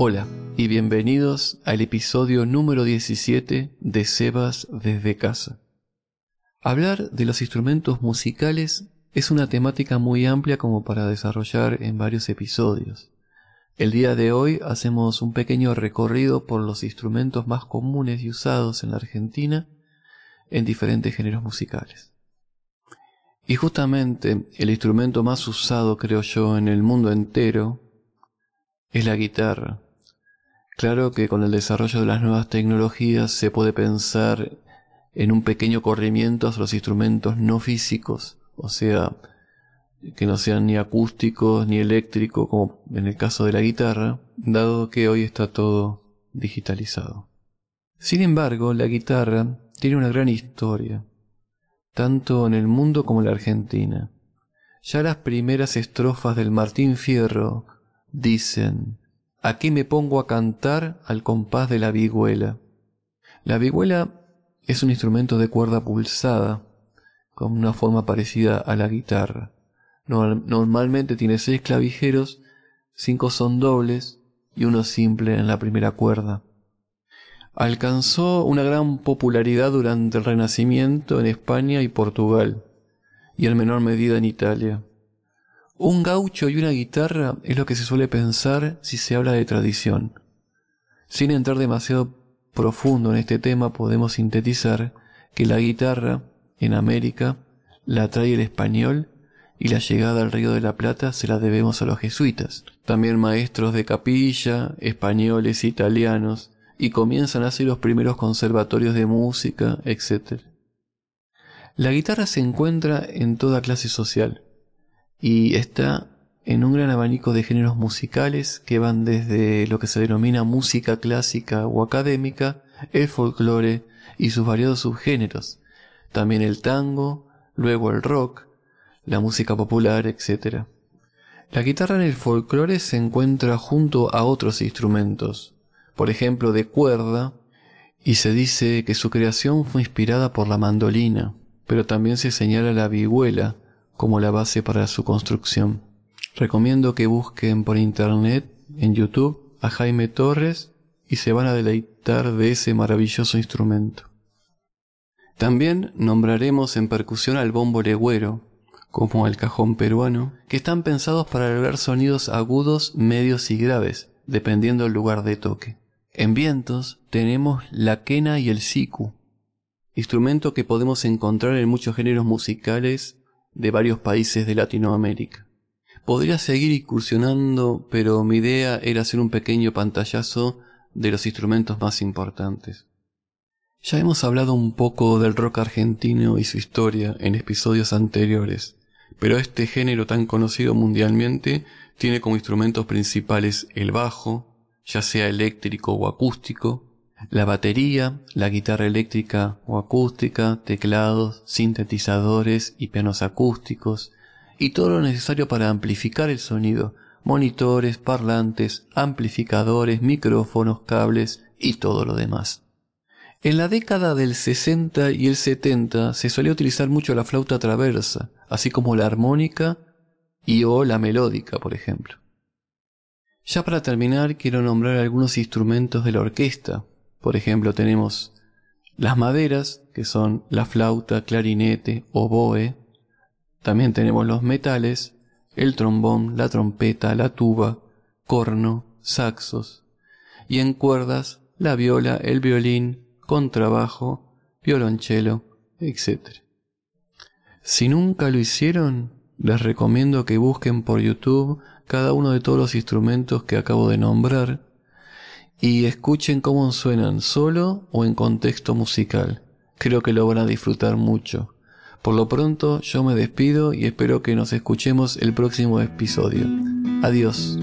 Hola y bienvenidos al episodio número 17 de Sebas desde casa. Hablar de los instrumentos musicales es una temática muy amplia como para desarrollar en varios episodios. El día de hoy hacemos un pequeño recorrido por los instrumentos más comunes y usados en la Argentina en diferentes géneros musicales. Y justamente el instrumento más usado, creo yo, en el mundo entero es la guitarra. Claro que con el desarrollo de las nuevas tecnologías se puede pensar en un pequeño corrimiento hacia los instrumentos no físicos, o sea, que no sean ni acústicos ni eléctricos, como en el caso de la guitarra, dado que hoy está todo digitalizado. Sin embargo, la guitarra tiene una gran historia tanto en el mundo como en la Argentina. Ya las primeras estrofas del Martín Fierro dicen, aquí me pongo a cantar al compás de la vihuela. La vihuela es un instrumento de cuerda pulsada, con una forma parecida a la guitarra. Normalmente tiene seis clavijeros, cinco son dobles y uno simple en la primera cuerda. Alcanzó una gran popularidad durante el Renacimiento en España y Portugal, y en menor medida en Italia. Un gaucho y una guitarra es lo que se suele pensar si se habla de tradición. Sin entrar demasiado profundo en este tema, podemos sintetizar que la guitarra, en América, la trae el español y la llegada al Río de la Plata se la debemos a los jesuitas. También maestros de capilla, españoles, italianos, y comienzan así los primeros conservatorios de música, etc. La guitarra se encuentra en toda clase social y está en un gran abanico de géneros musicales que van desde lo que se denomina música clásica o académica, el folclore y sus variados subgéneros, también el tango, luego el rock, la música popular, etc. La guitarra en el folclore se encuentra junto a otros instrumentos, por ejemplo, de cuerda, y se dice que su creación fue inspirada por la mandolina, pero también se señala la vihuela como la base para su construcción. Recomiendo que busquen por internet, en YouTube, a Jaime Torres y se van a deleitar de ese maravilloso instrumento. También nombraremos en percusión al bombo legüero, como al cajón peruano, que están pensados para lograr sonidos agudos, medios y graves, dependiendo del lugar de toque. En vientos tenemos la quena y el siku, instrumento que podemos encontrar en muchos géneros musicales de varios países de Latinoamérica. Podría seguir incursionando, pero mi idea era hacer un pequeño pantallazo de los instrumentos más importantes. Ya hemos hablado un poco del rock argentino y su historia en episodios anteriores, pero este género tan conocido mundialmente tiene como instrumentos principales el bajo, ya sea eléctrico o acústico, la batería, la guitarra eléctrica o acústica, teclados, sintetizadores y pianos acústicos, y todo lo necesario para amplificar el sonido, monitores, parlantes, amplificadores, micrófonos, cables y todo lo demás. En la década del 60 y el 70 se solía utilizar mucho la flauta traversa, así como la armónica y o la melódica, por ejemplo. Ya para terminar, quiero nombrar algunos instrumentos de la orquesta. Por ejemplo, tenemos las maderas, que son la flauta, clarinete, oboe. También tenemos los metales, el trombón, la trompeta, la tuba, corno, saxos. Y en cuerdas, la viola, el violín, contrabajo, violonchelo, etc. Si nunca lo hicieron, les recomiendo que busquen por YouTube cada uno de todos los instrumentos que acabo de nombrar y escuchen cómo suenan solo o en contexto musical. Creo que lo van a disfrutar mucho. Por lo pronto yo me despido y espero que nos escuchemos el próximo episodio. Adiós.